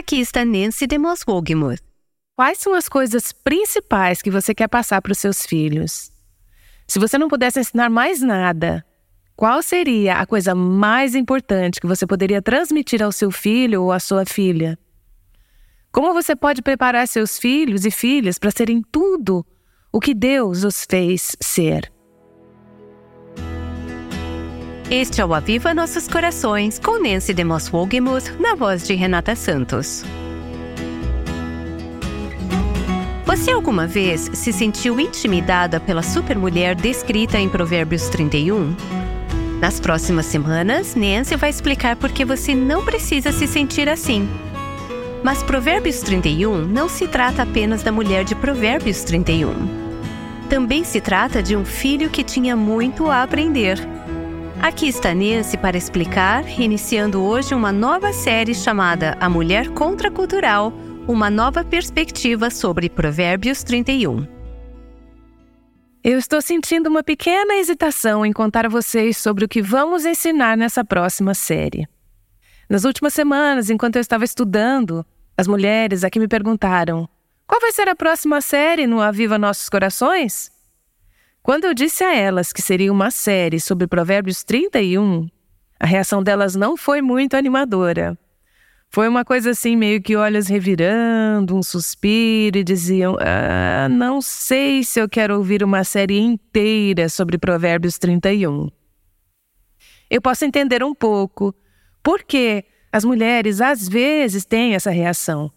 Aqui está Nancy de Moss Wogemuth. Quais são as coisas principais que você quer passar para os seus filhos? Se você não pudesse ensinar mais nada, qual seria a coisa mais importante que você poderia transmitir ao seu filho ou à sua filha? Como você pode preparar seus filhos e filhas para serem tudo o que Deus os fez ser? Este é o Aviva Nossos Corações, com Nancy de Moss Wogemuth, na voz de Renata Santos. Você alguma vez se sentiu intimidada pela supermulher descrita em Provérbios 31? Nas próximas semanas, Nancy vai explicar por que você não precisa se sentir assim. Mas Provérbios 31 não se trata apenas da mulher de Provérbios 31. Também se trata de um filho que tinha muito a aprender. Aqui está Nancy para explicar, iniciando hoje uma nova série chamada A Mulher Contracultural uma nova perspectiva sobre Provérbios 31. Eu estou sentindo uma pequena hesitação em contar a vocês sobre o que vamos ensinar nessa próxima série. Nas últimas semanas, enquanto eu estava estudando, as mulheres aqui me perguntaram: qual vai ser a próxima série no Aviva Nossos Corações? Quando eu disse a elas que seria uma série sobre Provérbios 31, a reação delas não foi muito animadora. Foi uma coisa assim, meio que olhos revirando, um suspiro e diziam: ah, Não sei se eu quero ouvir uma série inteira sobre Provérbios 31. Eu posso entender um pouco, porque as mulheres às vezes têm essa reação.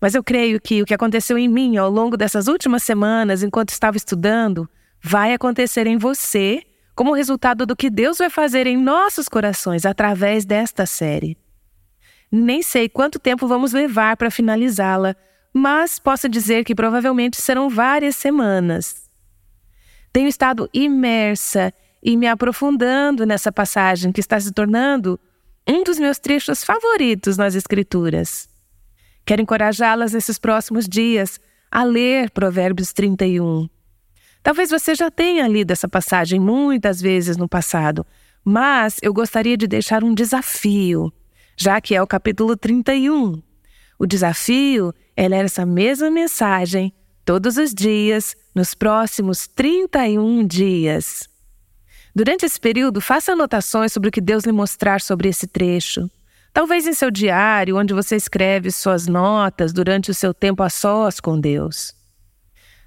Mas eu creio que o que aconteceu em mim ao longo dessas últimas semanas, enquanto estava estudando, vai acontecer em você como resultado do que Deus vai fazer em nossos corações através desta série. Nem sei quanto tempo vamos levar para finalizá-la, mas posso dizer que provavelmente serão várias semanas. Tenho estado imersa e me aprofundando nessa passagem que está se tornando um dos meus trechos favoritos nas Escrituras. Quero encorajá-las nesses próximos dias a ler Provérbios 31. Talvez você já tenha lido essa passagem muitas vezes no passado, mas eu gostaria de deixar um desafio já que é o capítulo 31. O desafio é ler essa mesma mensagem todos os dias, nos próximos 31 dias. Durante esse período, faça anotações sobre o que Deus lhe mostrar sobre esse trecho. Talvez em seu diário, onde você escreve suas notas durante o seu tempo a sós com Deus.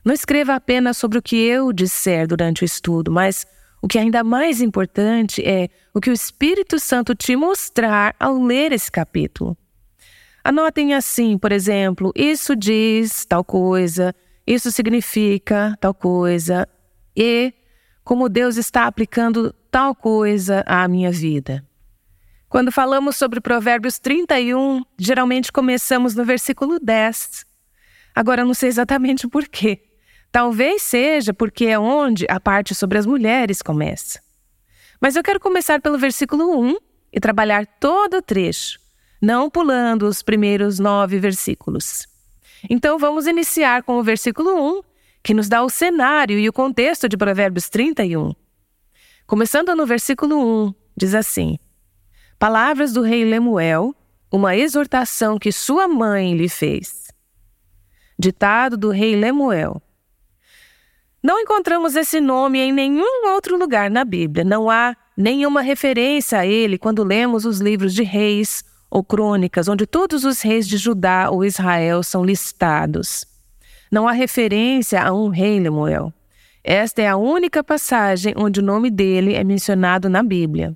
Não escreva apenas sobre o que eu disser durante o estudo, mas o que é ainda mais importante é o que o Espírito Santo te mostrar ao ler esse capítulo. Anotem assim, por exemplo, isso diz tal coisa, isso significa tal coisa, e como Deus está aplicando tal coisa à minha vida. Quando falamos sobre Provérbios 31, geralmente começamos no versículo 10. Agora, não sei exatamente por quê. Talvez seja porque é onde a parte sobre as mulheres começa. Mas eu quero começar pelo versículo 1 e trabalhar todo o trecho, não pulando os primeiros nove versículos. Então vamos iniciar com o versículo 1, que nos dá o cenário e o contexto de Provérbios 31. Começando no versículo 1, diz assim: Palavras do rei Lemuel, uma exortação que sua mãe lhe fez. Ditado do rei Lemuel. Não encontramos esse nome em nenhum outro lugar na Bíblia. Não há nenhuma referência a ele quando lemos os livros de reis ou crônicas, onde todos os reis de Judá ou Israel são listados. Não há referência a um rei Lemuel. Esta é a única passagem onde o nome dele é mencionado na Bíblia.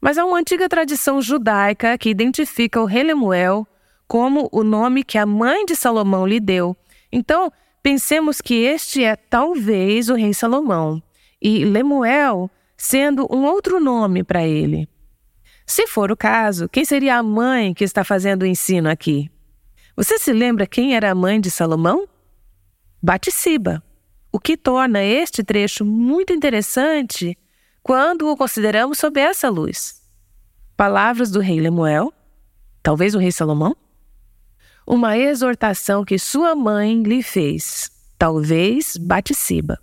Mas há uma antiga tradição judaica que identifica o rei Lemuel como o nome que a mãe de Salomão lhe deu. Então, Pensemos que este é talvez o rei Salomão e Lemuel sendo um outro nome para ele. Se for o caso, quem seria a mãe que está fazendo o ensino aqui? Você se lembra quem era a mãe de Salomão? Batisiba, o que torna este trecho muito interessante quando o consideramos sob essa luz. Palavras do rei Lemuel, talvez o rei Salomão? Uma exortação que sua mãe lhe fez, talvez Batisiba.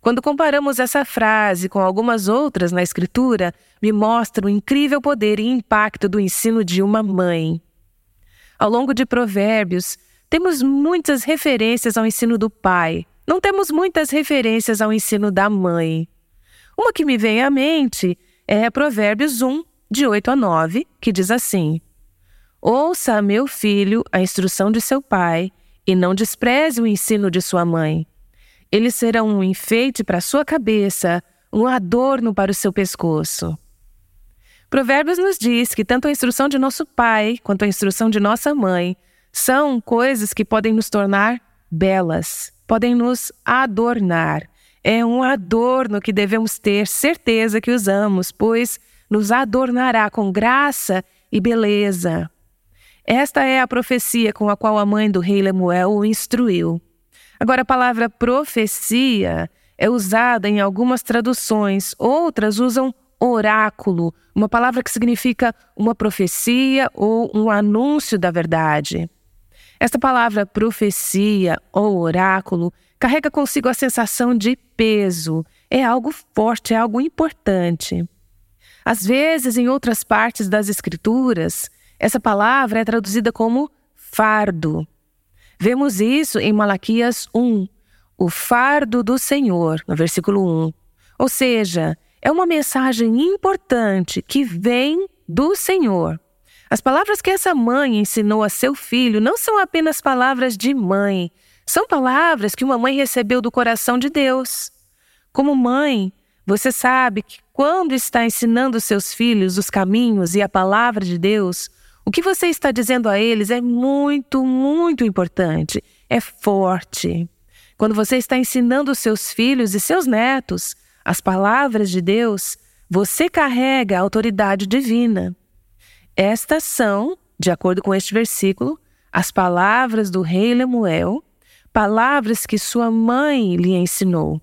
Quando comparamos essa frase com algumas outras na Escritura, me mostra o incrível poder e impacto do ensino de uma mãe. Ao longo de Provérbios, temos muitas referências ao ensino do pai, não temos muitas referências ao ensino da mãe. Uma que me vem à mente é Provérbios 1, de 8 a 9, que diz assim: Ouça, meu filho, a instrução de seu pai, e não despreze o ensino de sua mãe. Eles serão um enfeite para sua cabeça, um adorno para o seu pescoço. Provérbios nos diz que tanto a instrução de nosso pai quanto a instrução de nossa mãe são coisas que podem nos tornar belas, podem nos adornar. É um adorno que devemos ter certeza que usamos, pois nos adornará com graça e beleza. Esta é a profecia com a qual a mãe do rei Lemuel o instruiu. Agora, a palavra profecia é usada em algumas traduções, outras usam oráculo, uma palavra que significa uma profecia ou um anúncio da verdade. Esta palavra profecia ou oráculo carrega consigo a sensação de peso, é algo forte, é algo importante. Às vezes, em outras partes das Escrituras, essa palavra é traduzida como fardo. Vemos isso em Malaquias 1, o fardo do Senhor, no versículo 1. Ou seja, é uma mensagem importante que vem do Senhor. As palavras que essa mãe ensinou a seu filho não são apenas palavras de mãe, são palavras que uma mãe recebeu do coração de Deus. Como mãe, você sabe que quando está ensinando seus filhos os caminhos e a palavra de Deus, o que você está dizendo a eles é muito, muito importante, é forte. Quando você está ensinando seus filhos e seus netos as palavras de Deus, você carrega a autoridade divina. Estas são, de acordo com este versículo, as palavras do rei Lemuel, palavras que sua mãe lhe ensinou.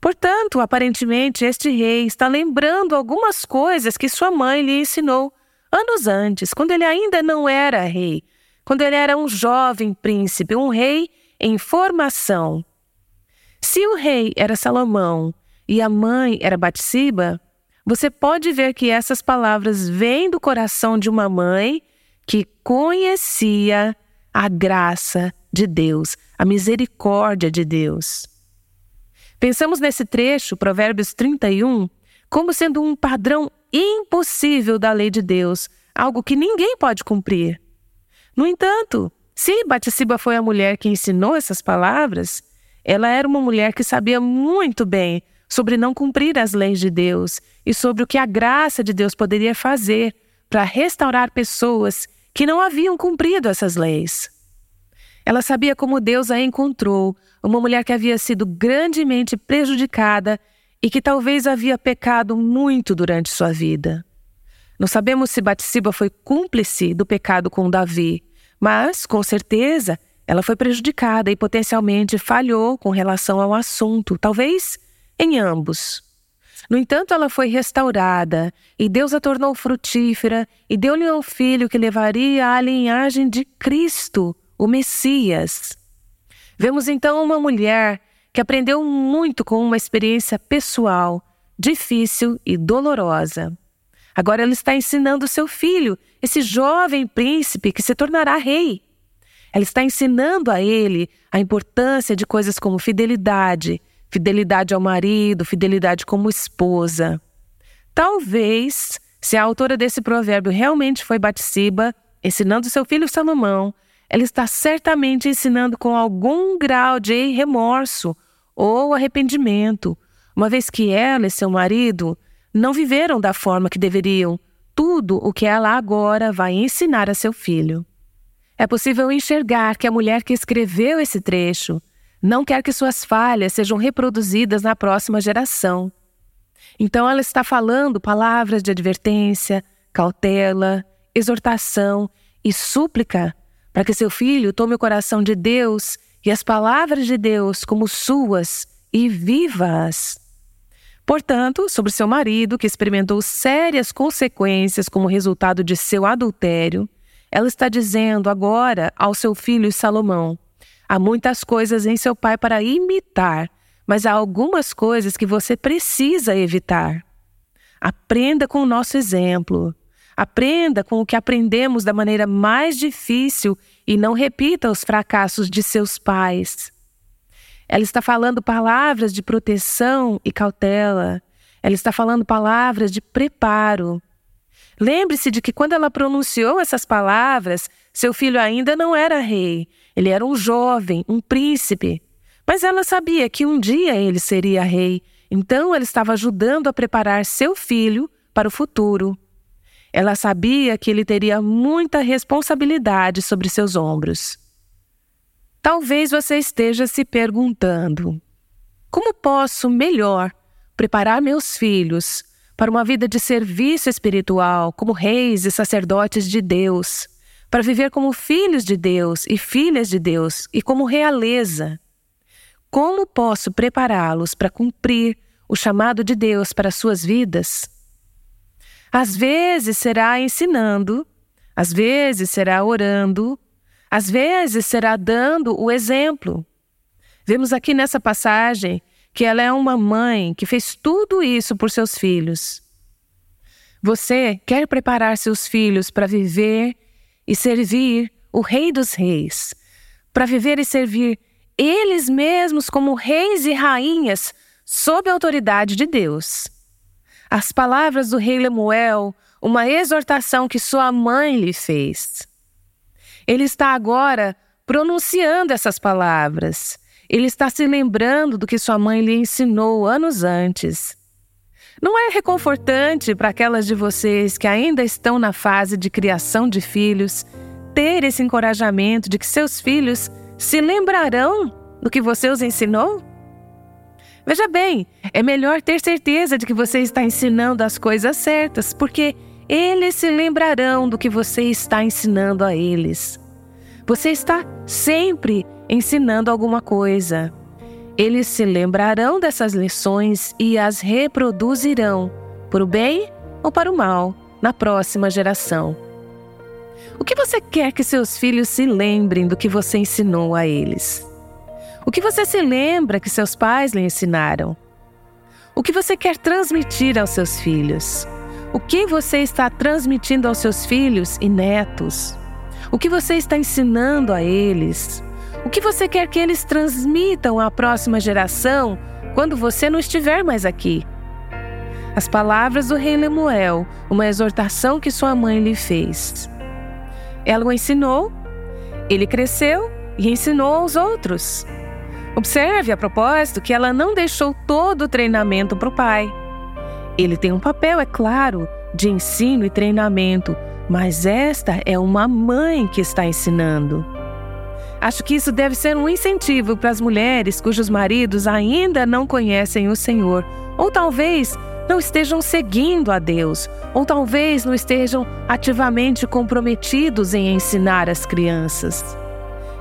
Portanto, aparentemente, este rei está lembrando algumas coisas que sua mãe lhe ensinou anos antes, quando ele ainda não era rei, quando ele era um jovem príncipe, um rei em formação. Se o rei era Salomão e a mãe era Batsiba, você pode ver que essas palavras vêm do coração de uma mãe que conhecia a graça de Deus, a misericórdia de Deus. Pensamos nesse trecho, Provérbios 31, como sendo um padrão impossível da lei de Deus, algo que ninguém pode cumprir. No entanto, se Batisiba foi a mulher que ensinou essas palavras, ela era uma mulher que sabia muito bem sobre não cumprir as leis de Deus e sobre o que a graça de Deus poderia fazer para restaurar pessoas que não haviam cumprido essas leis. Ela sabia como Deus a encontrou, uma mulher que havia sido grandemente prejudicada e que talvez havia pecado muito durante sua vida. Não sabemos se Batsiba foi cúmplice do pecado com Davi, mas, com certeza, ela foi prejudicada e potencialmente falhou com relação ao assunto, talvez em ambos. No entanto, ela foi restaurada e Deus a tornou frutífera e deu-lhe um filho que levaria à linhagem de Cristo, o Messias. Vemos então uma mulher que aprendeu muito com uma experiência pessoal, difícil e dolorosa. Agora ela está ensinando seu filho, esse jovem príncipe que se tornará rei. Ela está ensinando a ele a importância de coisas como fidelidade, fidelidade ao marido, fidelidade como esposa. Talvez, se a autora desse provérbio realmente foi Batsiba, ensinando seu filho Salomão, ela está certamente ensinando com algum grau de remorso ou arrependimento, uma vez que ela e seu marido não viveram da forma que deveriam tudo o que ela agora vai ensinar a seu filho. É possível enxergar que a mulher que escreveu esse trecho não quer que suas falhas sejam reproduzidas na próxima geração. Então ela está falando palavras de advertência, cautela, exortação e súplica para que seu filho tome o coração de Deus e as palavras de Deus como suas e vivas. Portanto, sobre seu marido, que experimentou sérias consequências como resultado de seu adultério, ela está dizendo agora ao seu filho Salomão: há muitas coisas em seu pai para imitar, mas há algumas coisas que você precisa evitar. Aprenda com o nosso exemplo. Aprenda com o que aprendemos da maneira mais difícil e não repita os fracassos de seus pais. Ela está falando palavras de proteção e cautela. Ela está falando palavras de preparo. Lembre-se de que quando ela pronunciou essas palavras, seu filho ainda não era rei. Ele era um jovem, um príncipe. Mas ela sabia que um dia ele seria rei. Então ela estava ajudando a preparar seu filho para o futuro. Ela sabia que ele teria muita responsabilidade sobre seus ombros. Talvez você esteja se perguntando: como posso melhor preparar meus filhos para uma vida de serviço espiritual, como reis e sacerdotes de Deus, para viver como filhos de Deus e filhas de Deus e como realeza? Como posso prepará-los para cumprir o chamado de Deus para suas vidas? Às vezes será ensinando, às vezes será orando, às vezes será dando o exemplo. Vemos aqui nessa passagem que ela é uma mãe que fez tudo isso por seus filhos. Você quer preparar seus filhos para viver e servir o Rei dos Reis, para viver e servir eles mesmos como reis e rainhas sob a autoridade de Deus. As palavras do rei Lemuel, uma exortação que sua mãe lhe fez. Ele está agora pronunciando essas palavras. Ele está se lembrando do que sua mãe lhe ensinou anos antes. Não é reconfortante para aquelas de vocês que ainda estão na fase de criação de filhos ter esse encorajamento de que seus filhos se lembrarão do que você os ensinou? Veja bem, é melhor ter certeza de que você está ensinando as coisas certas, porque eles se lembrarão do que você está ensinando a eles. Você está sempre ensinando alguma coisa. Eles se lembrarão dessas lições e as reproduzirão, para o bem ou para o mal, na próxima geração. O que você quer que seus filhos se lembrem do que você ensinou a eles? O que você se lembra que seus pais lhe ensinaram? O que você quer transmitir aos seus filhos? O que você está transmitindo aos seus filhos e netos? O que você está ensinando a eles? O que você quer que eles transmitam à próxima geração quando você não estiver mais aqui? As palavras do rei Lemuel, uma exortação que sua mãe lhe fez. Ela o ensinou, ele cresceu e ensinou aos outros. Observe a propósito que ela não deixou todo o treinamento para o pai. Ele tem um papel, é claro, de ensino e treinamento, mas esta é uma mãe que está ensinando. Acho que isso deve ser um incentivo para as mulheres cujos maridos ainda não conhecem o Senhor, ou talvez não estejam seguindo a Deus, ou talvez não estejam ativamente comprometidos em ensinar as crianças.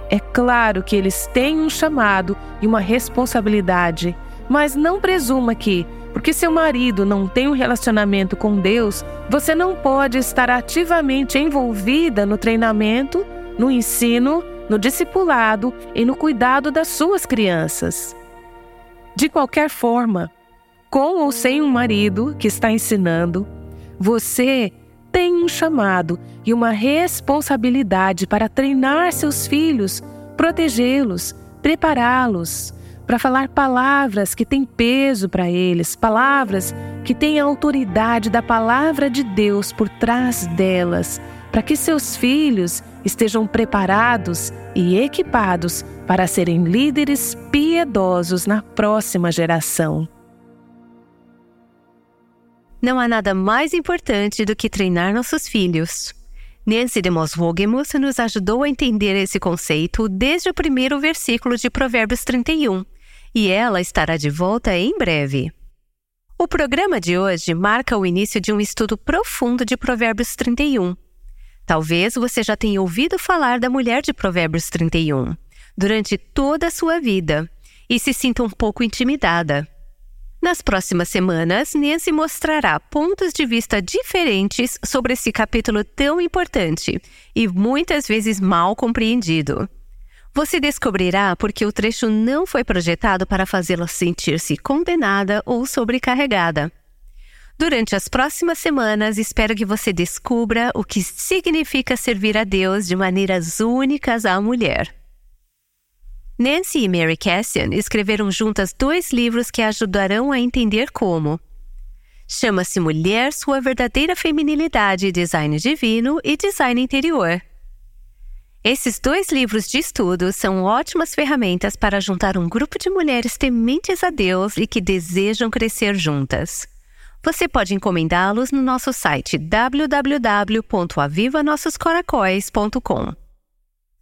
É claro que eles têm um chamado e uma responsabilidade, mas não presuma que, porque seu marido não tem um relacionamento com Deus, você não pode estar ativamente envolvida no treinamento, no ensino, no discipulado e no cuidado das suas crianças. De qualquer forma, com ou sem um marido que está ensinando, você tem um chamado e uma responsabilidade para treinar seus filhos, protegê-los, prepará-los, para falar palavras que têm peso para eles, palavras que têm a autoridade da palavra de Deus por trás delas, para que seus filhos estejam preparados e equipados para serem líderes piedosos na próxima geração. Não há nada mais importante do que treinar nossos filhos. Nancy de Moswogemus nos ajudou a entender esse conceito desde o primeiro versículo de Provérbios 31 e ela estará de volta em breve. O programa de hoje marca o início de um estudo profundo de Provérbios 31. Talvez você já tenha ouvido falar da mulher de Provérbios 31 durante toda a sua vida e se sinta um pouco intimidada. Nas próximas semanas, Nancy mostrará pontos de vista diferentes sobre esse capítulo tão importante e muitas vezes mal compreendido. Você descobrirá porque o trecho não foi projetado para fazê-la sentir-se condenada ou sobrecarregada. Durante as próximas semanas, espero que você descubra o que significa servir a Deus de maneiras únicas à mulher. Nancy e Mary Cassian escreveram juntas dois livros que ajudarão a entender como. Chama-se Mulher, Sua Verdadeira Feminilidade, Design Divino e Design Interior. Esses dois livros de estudo são ótimas ferramentas para juntar um grupo de mulheres tementes a Deus e que desejam crescer juntas. Você pode encomendá-los no nosso site www.avivanossoscoracóis.com.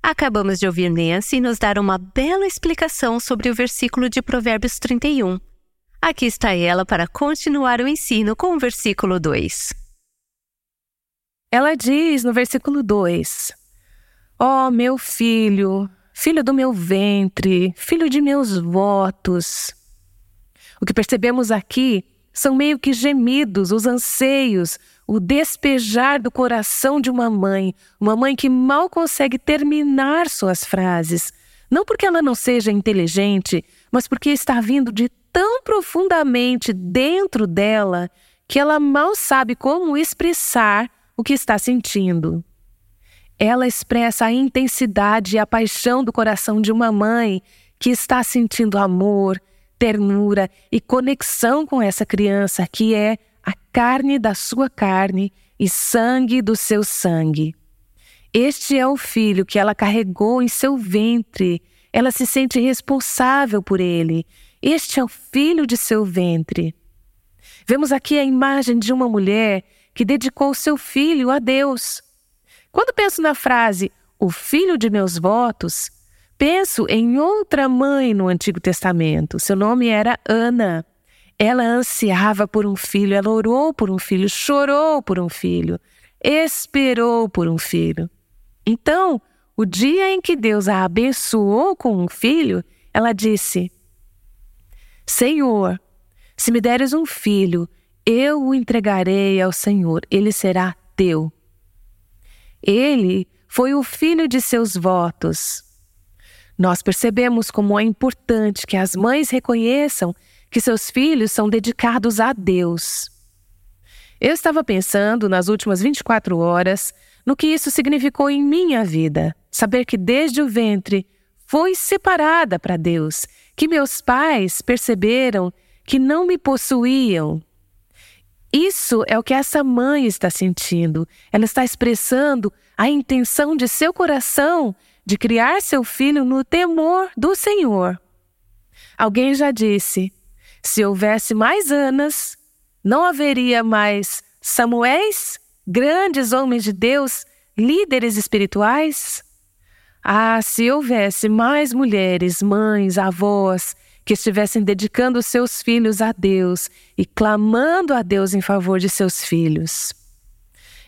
Acabamos de ouvir Nancy nos dar uma bela explicação sobre o versículo de Provérbios 31. Aqui está ela para continuar o ensino com o versículo 2. Ela diz no versículo 2: Ó oh, meu filho, filho do meu ventre, filho de meus votos. O que percebemos aqui são meio que gemidos, os anseios, o despejar do coração de uma mãe, uma mãe que mal consegue terminar suas frases. Não porque ela não seja inteligente, mas porque está vindo de tão profundamente dentro dela que ela mal sabe como expressar o que está sentindo. Ela expressa a intensidade e a paixão do coração de uma mãe que está sentindo amor, ternura e conexão com essa criança que é a carne da sua carne e sangue do seu sangue. Este é o filho que ela carregou em seu ventre. Ela se sente responsável por ele. Este é o filho de seu ventre. Vemos aqui a imagem de uma mulher que dedicou seu filho a Deus. Quando penso na frase, o filho de meus votos, Penso em outra mãe no Antigo Testamento. Seu nome era Ana. Ela ansiava por um filho, ela orou por um filho, chorou por um filho, esperou por um filho. Então, o dia em que Deus a abençoou com um filho, ela disse: Senhor, se me deres um filho, eu o entregarei ao Senhor, ele será teu. Ele foi o filho de seus votos. Nós percebemos como é importante que as mães reconheçam que seus filhos são dedicados a Deus. Eu estava pensando nas últimas 24 horas no que isso significou em minha vida. Saber que desde o ventre fui separada para Deus, que meus pais perceberam que não me possuíam. Isso é o que essa mãe está sentindo. Ela está expressando a intenção de seu coração de criar seu filho no temor do Senhor. Alguém já disse: se houvesse mais Anas, não haveria mais Samuéis, grandes homens de Deus, líderes espirituais? Ah, se houvesse mais mulheres, mães, avós, que estivessem dedicando seus filhos a Deus e clamando a Deus em favor de seus filhos.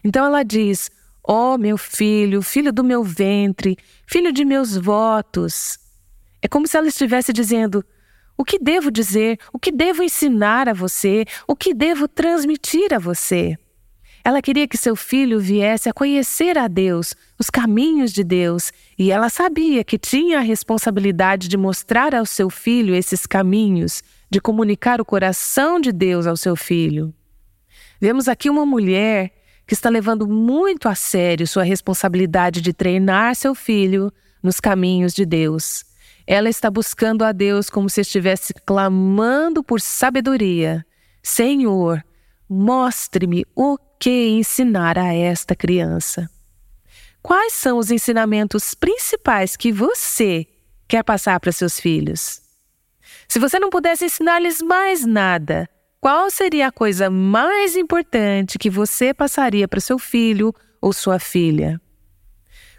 Então ela diz: Ó oh, meu filho, filho do meu ventre, filho de meus votos. É como se ela estivesse dizendo: o que devo dizer, o que devo ensinar a você, o que devo transmitir a você. Ela queria que seu filho viesse a conhecer a Deus, os caminhos de Deus, e ela sabia que tinha a responsabilidade de mostrar ao seu filho esses caminhos, de comunicar o coração de Deus ao seu filho. Vemos aqui uma mulher que está levando muito a sério sua responsabilidade de treinar seu filho nos caminhos de Deus. Ela está buscando a Deus como se estivesse clamando por sabedoria. Senhor, mostre-me o que ensinar a esta criança. Quais são os ensinamentos principais que você quer passar para seus filhos? Se você não pudesse ensinar-lhes mais nada, qual seria a coisa mais importante que você passaria para seu filho ou sua filha?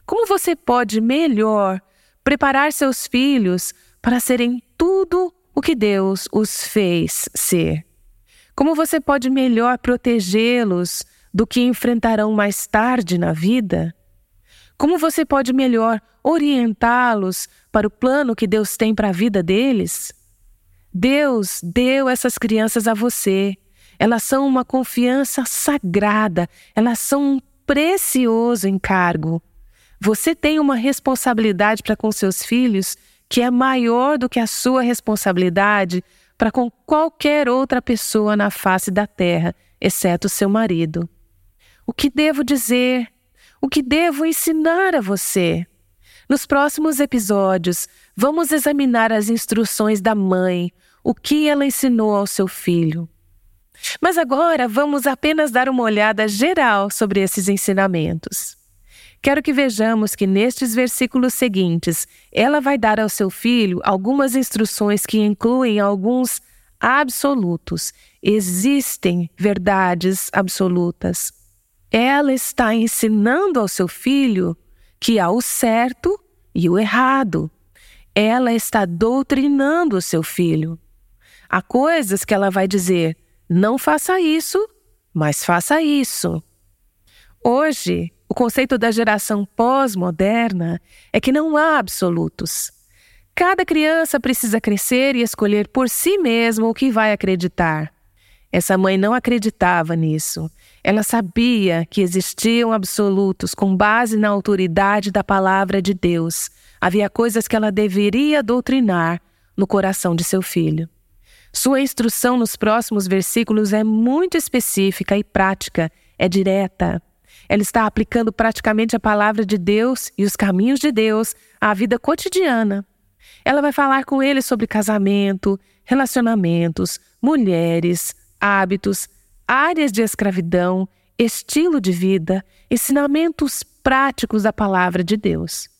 Como você pode melhor preparar seus filhos para serem tudo o que Deus os fez ser? Como você pode melhor protegê-los do que enfrentarão mais tarde na vida? Como você pode melhor orientá-los para o plano que Deus tem para a vida deles? Deus deu essas crianças a você. Elas são uma confiança sagrada, elas são um precioso encargo. Você tem uma responsabilidade para com seus filhos que é maior do que a sua responsabilidade para com qualquer outra pessoa na face da terra, exceto seu marido. O que devo dizer? O que devo ensinar a você? Nos próximos episódios, vamos examinar as instruções da mãe, o que ela ensinou ao seu filho. Mas agora vamos apenas dar uma olhada geral sobre esses ensinamentos. Quero que vejamos que nestes versículos seguintes, ela vai dar ao seu filho algumas instruções que incluem alguns absolutos. Existem verdades absolutas. Ela está ensinando ao seu filho que há o certo e o errado. Ela está doutrinando o seu filho. Há coisas que ela vai dizer: não faça isso, mas faça isso. Hoje, o conceito da geração pós-moderna é que não há absolutos. Cada criança precisa crescer e escolher por si mesmo o que vai acreditar. Essa mãe não acreditava nisso. Ela sabia que existiam absolutos com base na autoridade da palavra de Deus. Havia coisas que ela deveria doutrinar no coração de seu filho. Sua instrução nos próximos versículos é muito específica e prática, é direta. Ela está aplicando praticamente a palavra de Deus e os caminhos de Deus à vida cotidiana. Ela vai falar com ele sobre casamento, relacionamentos, mulheres, hábitos, áreas de escravidão, estilo de vida, ensinamentos práticos da palavra de Deus.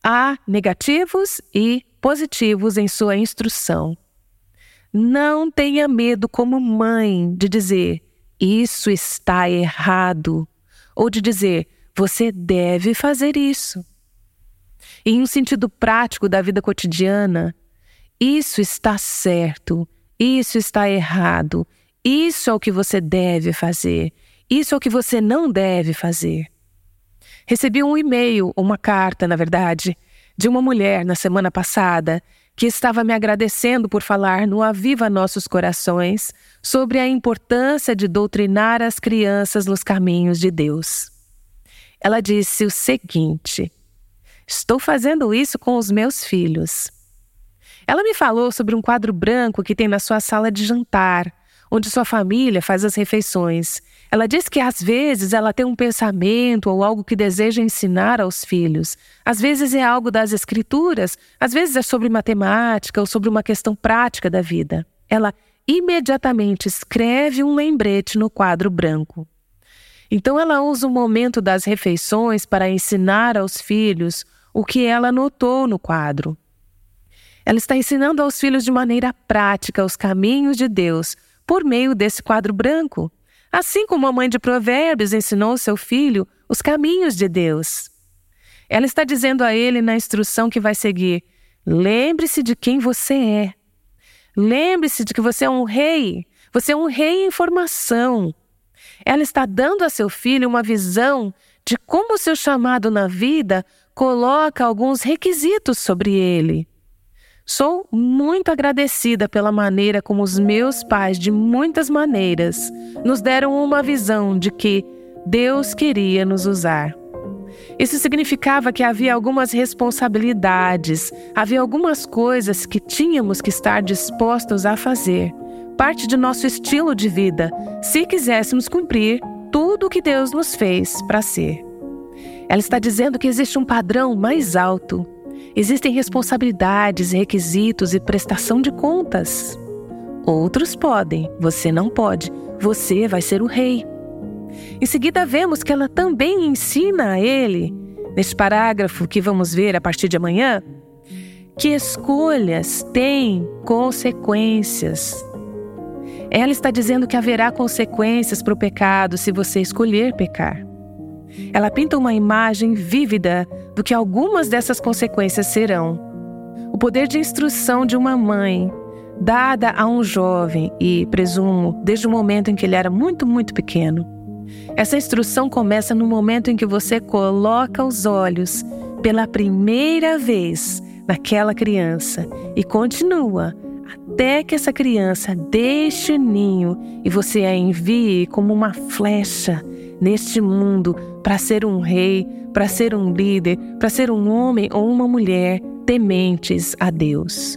Há negativos e positivos em sua instrução. Não tenha medo, como mãe, de dizer isso está errado, ou de dizer você deve fazer isso. em um sentido prático da vida cotidiana, isso está certo, isso está errado, isso é o que você deve fazer, isso é o que você não deve fazer. Recebi um e-mail, uma carta, na verdade, de uma mulher na semana passada que estava me agradecendo por falar no Aviva Nossos Corações sobre a importância de doutrinar as crianças nos caminhos de Deus. Ela disse o seguinte: Estou fazendo isso com os meus filhos. Ela me falou sobre um quadro branco que tem na sua sala de jantar, onde sua família faz as refeições. Ela diz que às vezes ela tem um pensamento ou algo que deseja ensinar aos filhos. Às vezes é algo das escrituras, às vezes é sobre matemática ou sobre uma questão prática da vida. Ela imediatamente escreve um lembrete no quadro branco. Então ela usa o momento das refeições para ensinar aos filhos o que ela notou no quadro. Ela está ensinando aos filhos de maneira prática os caminhos de Deus por meio desse quadro branco, assim como a mãe de Provérbios ensinou seu filho os caminhos de Deus. Ela está dizendo a ele na instrução que vai seguir: lembre-se de quem você é. Lembre-se de que você é um rei. Você é um rei em formação. Ela está dando a seu filho uma visão de como o seu chamado na vida coloca alguns requisitos sobre ele. Sou muito agradecida pela maneira como os meus pais, de muitas maneiras, nos deram uma visão de que Deus queria nos usar. Isso significava que havia algumas responsabilidades, havia algumas coisas que tínhamos que estar dispostos a fazer, parte de nosso estilo de vida, se quiséssemos cumprir tudo o que Deus nos fez para ser. Ela está dizendo que existe um padrão mais alto Existem responsabilidades, requisitos e prestação de contas. Outros podem, você não pode. Você vai ser o rei. Em seguida, vemos que ela também ensina a ele, neste parágrafo que vamos ver a partir de amanhã, que escolhas têm consequências. Ela está dizendo que haverá consequências para o pecado se você escolher pecar. Ela pinta uma imagem vívida do que algumas dessas consequências serão. O poder de instrução de uma mãe, dada a um jovem e, presumo, desde o momento em que ele era muito, muito pequeno. Essa instrução começa no momento em que você coloca os olhos pela primeira vez naquela criança e continua até que essa criança deixe o ninho e você a envie como uma flecha neste mundo para ser um rei, para ser um líder, para ser um homem ou uma mulher tementes a Deus.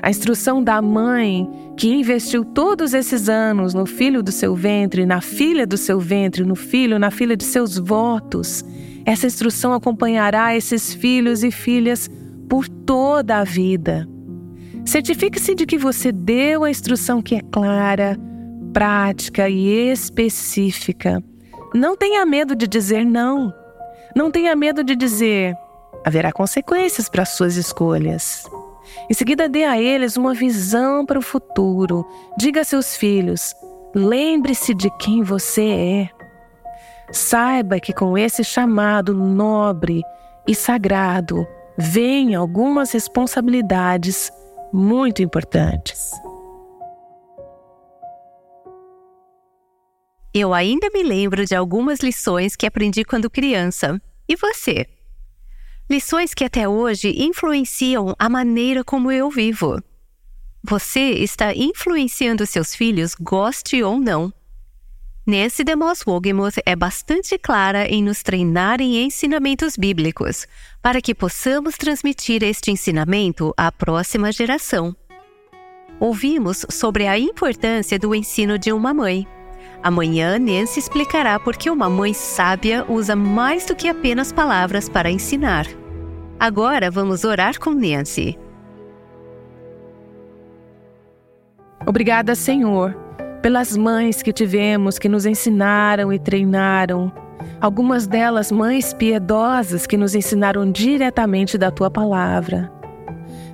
A instrução da mãe que investiu todos esses anos no filho do seu ventre, na filha do seu ventre, no filho, na filha de seus votos. Essa instrução acompanhará esses filhos e filhas por toda a vida. Certifique-se de que você deu a instrução que é clara, prática e específica. Não tenha medo de dizer não. Não tenha medo de dizer haverá consequências para suas escolhas. Em seguida, dê a eles uma visão para o futuro. Diga a seus filhos: lembre-se de quem você é. Saiba que com esse chamado nobre e sagrado vêm algumas responsabilidades muito importantes. Eu ainda me lembro de algumas lições que aprendi quando criança. E você? Lições que até hoje influenciam a maneira como eu vivo. Você está influenciando seus filhos, goste ou não. Nancy DeMoss Wogemuth é bastante clara em nos treinar em ensinamentos bíblicos, para que possamos transmitir este ensinamento à próxima geração. Ouvimos sobre a importância do ensino de uma mãe. Amanhã, Nancy explicará por que uma mãe sábia usa mais do que apenas palavras para ensinar. Agora vamos orar com Nancy. Obrigada, Senhor, pelas mães que tivemos que nos ensinaram e treinaram. Algumas delas mães piedosas que nos ensinaram diretamente da tua palavra.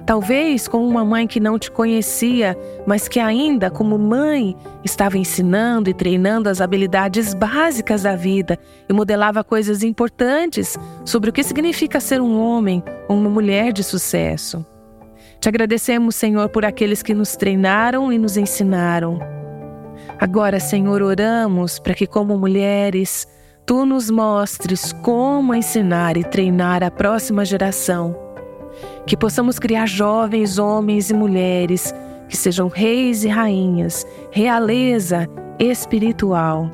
Talvez com uma mãe que não te conhecia, mas que ainda, como mãe, estava ensinando e treinando as habilidades básicas da vida e modelava coisas importantes sobre o que significa ser um homem ou uma mulher de sucesso. Te agradecemos, Senhor, por aqueles que nos treinaram e nos ensinaram. Agora, Senhor, oramos para que, como mulheres, tu nos mostres como ensinar e treinar a próxima geração que possamos criar jovens homens e mulheres que sejam reis e rainhas, realeza espiritual,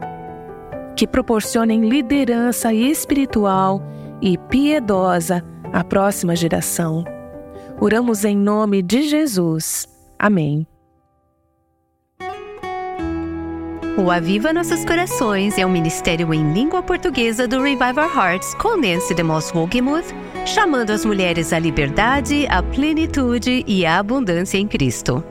que proporcionem liderança espiritual e piedosa à próxima geração. Oramos em nome de Jesus. Amém. O Aviva Nossos Corações é um ministério em língua portuguesa do Revival Hearts com Nancy DeMoss Wogemuth, chamando as mulheres à liberdade, à plenitude e à abundância em Cristo.